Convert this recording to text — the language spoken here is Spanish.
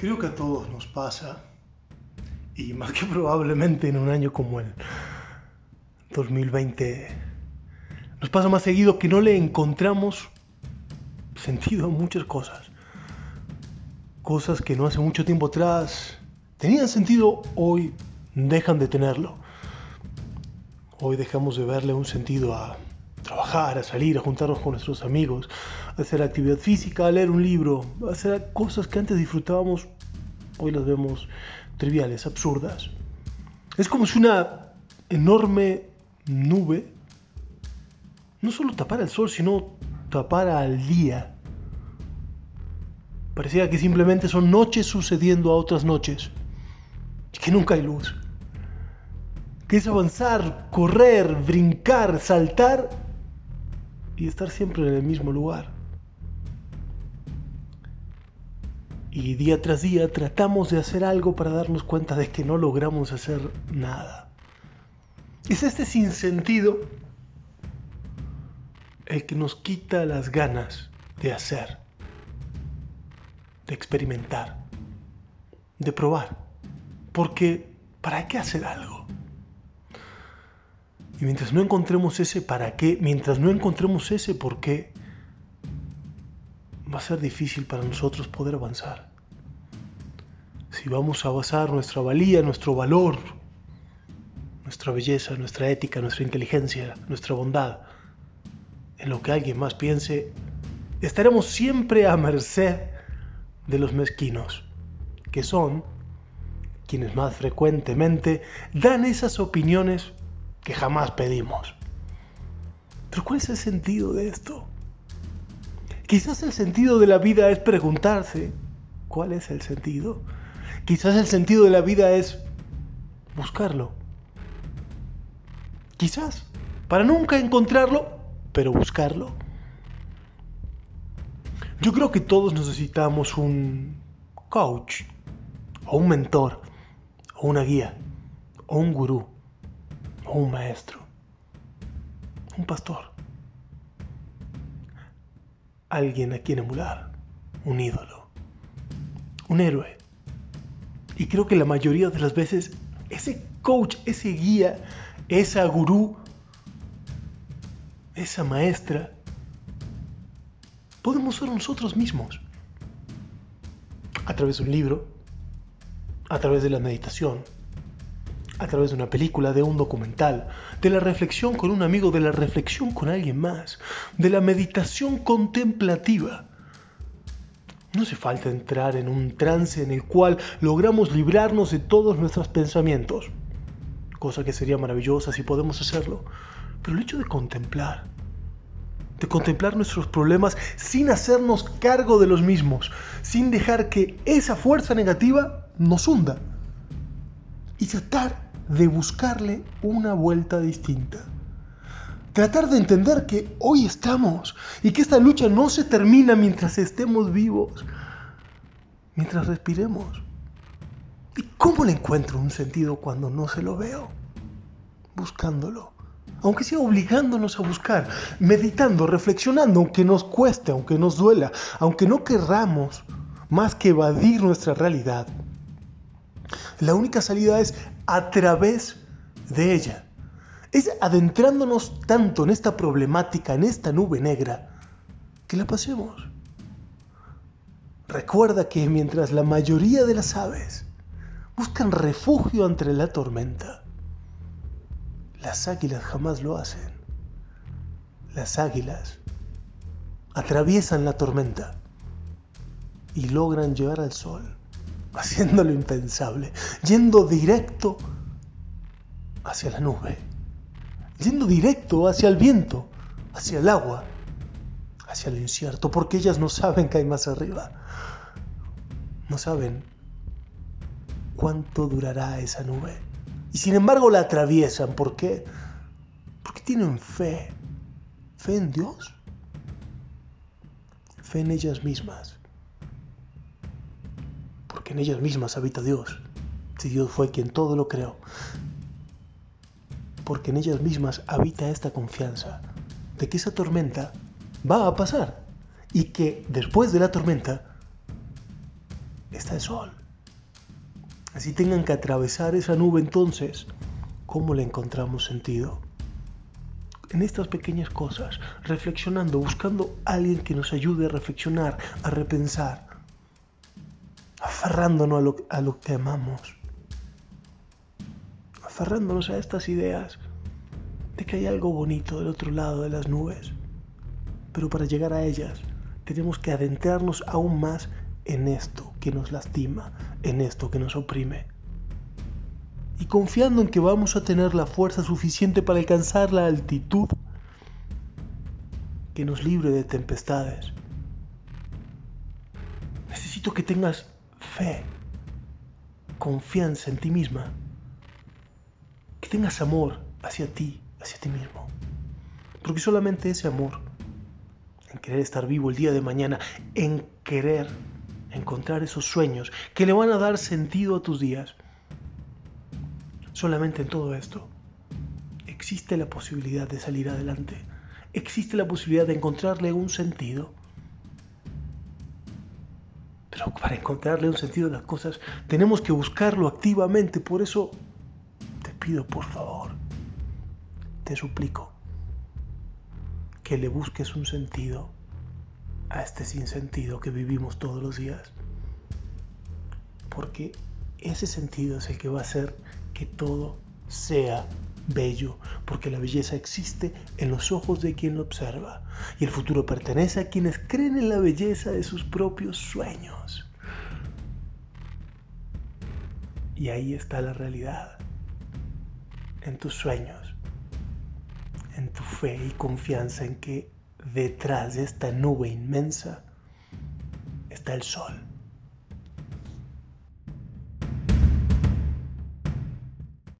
Creo que a todos nos pasa, y más que probablemente en un año como el 2020, nos pasa más seguido que no le encontramos sentido a muchas cosas. Cosas que no hace mucho tiempo atrás tenían sentido, hoy dejan de tenerlo. Hoy dejamos de verle un sentido a trabajar, a salir, a juntarnos con nuestros amigos, hacer actividad física, a leer un libro, hacer cosas que antes disfrutábamos, hoy las vemos triviales, absurdas. Es como si una enorme nube no solo tapara el sol, sino tapara al día. Parecía que simplemente son noches sucediendo a otras noches, y que nunca hay luz que es avanzar, correr, brincar, saltar y estar siempre en el mismo lugar. Y día tras día tratamos de hacer algo para darnos cuenta de que no logramos hacer nada. Es este sinsentido el que nos quita las ganas de hacer, de experimentar, de probar. Porque, ¿para qué hacer algo? Y mientras no encontremos ese para qué, mientras no encontremos ese por qué, va a ser difícil para nosotros poder avanzar. Si vamos a basar nuestra valía, nuestro valor, nuestra belleza, nuestra ética, nuestra inteligencia, nuestra bondad, en lo que alguien más piense, estaremos siempre a merced de los mezquinos, que son quienes más frecuentemente dan esas opiniones que jamás pedimos. Pero ¿cuál es el sentido de esto? Quizás el sentido de la vida es preguntarse, ¿cuál es el sentido? Quizás el sentido de la vida es buscarlo. Quizás, para nunca encontrarlo, pero buscarlo. Yo creo que todos necesitamos un coach, o un mentor, o una guía, o un gurú un maestro, un pastor, alguien a quien emular, un ídolo, un héroe. Y creo que la mayoría de las veces ese coach, ese guía, esa gurú, esa maestra, podemos ser nosotros mismos. A través de un libro, a través de la meditación, a través de una película, de un documental, de la reflexión con un amigo, de la reflexión con alguien más, de la meditación contemplativa. No hace falta entrar en un trance en el cual logramos librarnos de todos nuestros pensamientos, cosa que sería maravillosa si podemos hacerlo, pero el hecho de contemplar, de contemplar nuestros problemas sin hacernos cargo de los mismos, sin dejar que esa fuerza negativa nos hunda y tratar de buscarle una vuelta distinta. Tratar de entender que hoy estamos y que esta lucha no se termina mientras estemos vivos, mientras respiremos. ¿Y cómo le encuentro un sentido cuando no se lo veo? Buscándolo. Aunque sea obligándonos a buscar, meditando, reflexionando, aunque nos cueste, aunque nos duela, aunque no querramos más que evadir nuestra realidad. La única salida es a través de ella. Es adentrándonos tanto en esta problemática, en esta nube negra, que la pasemos. Recuerda que mientras la mayoría de las aves buscan refugio entre la tormenta, las águilas jamás lo hacen. Las águilas atraviesan la tormenta y logran llegar al sol haciendo lo impensable, yendo directo hacia la nube, yendo directo hacia el viento, hacia el agua, hacia el incierto, porque ellas no saben que hay más arriba, no saben cuánto durará esa nube. Y sin embargo la atraviesan, ¿por qué? Porque tienen fe, fe en Dios, fe en ellas mismas en ellas mismas habita Dios, si Dios fue quien todo lo creó. Porque en ellas mismas habita esta confianza de que esa tormenta va a pasar y que después de la tormenta está el sol. Así tengan que atravesar esa nube entonces, ¿cómo le encontramos sentido? En estas pequeñas cosas, reflexionando, buscando a alguien que nos ayude a reflexionar, a repensar, aferrándonos a lo, a lo que amamos, aferrándonos a estas ideas de que hay algo bonito del otro lado de las nubes. Pero para llegar a ellas tenemos que adentrarnos aún más en esto que nos lastima, en esto que nos oprime y confiando en que vamos a tener la fuerza suficiente para alcanzar la altitud que nos libre de tempestades. Necesito que tengas fe, confianza en ti misma, que tengas amor hacia ti, hacia ti mismo. Porque solamente ese amor, en querer estar vivo el día de mañana, en querer encontrar esos sueños que le van a dar sentido a tus días, Solamente en todo esto existe la posibilidad de salir adelante. Existe la posibilidad de encontrarle un sentido. Para encontrarle un sentido a las cosas tenemos que buscarlo activamente. Por eso te pido, por favor, te suplico que le busques un sentido a este sinsentido que vivimos todos los días. Porque ese sentido es el que va a ser que todo sea bello, porque la belleza existe en los ojos de quien lo observa y el futuro pertenece a quienes creen en la belleza de sus propios sueños. Y ahí está la realidad, en tus sueños, en tu fe y confianza en que detrás de esta nube inmensa está el sol.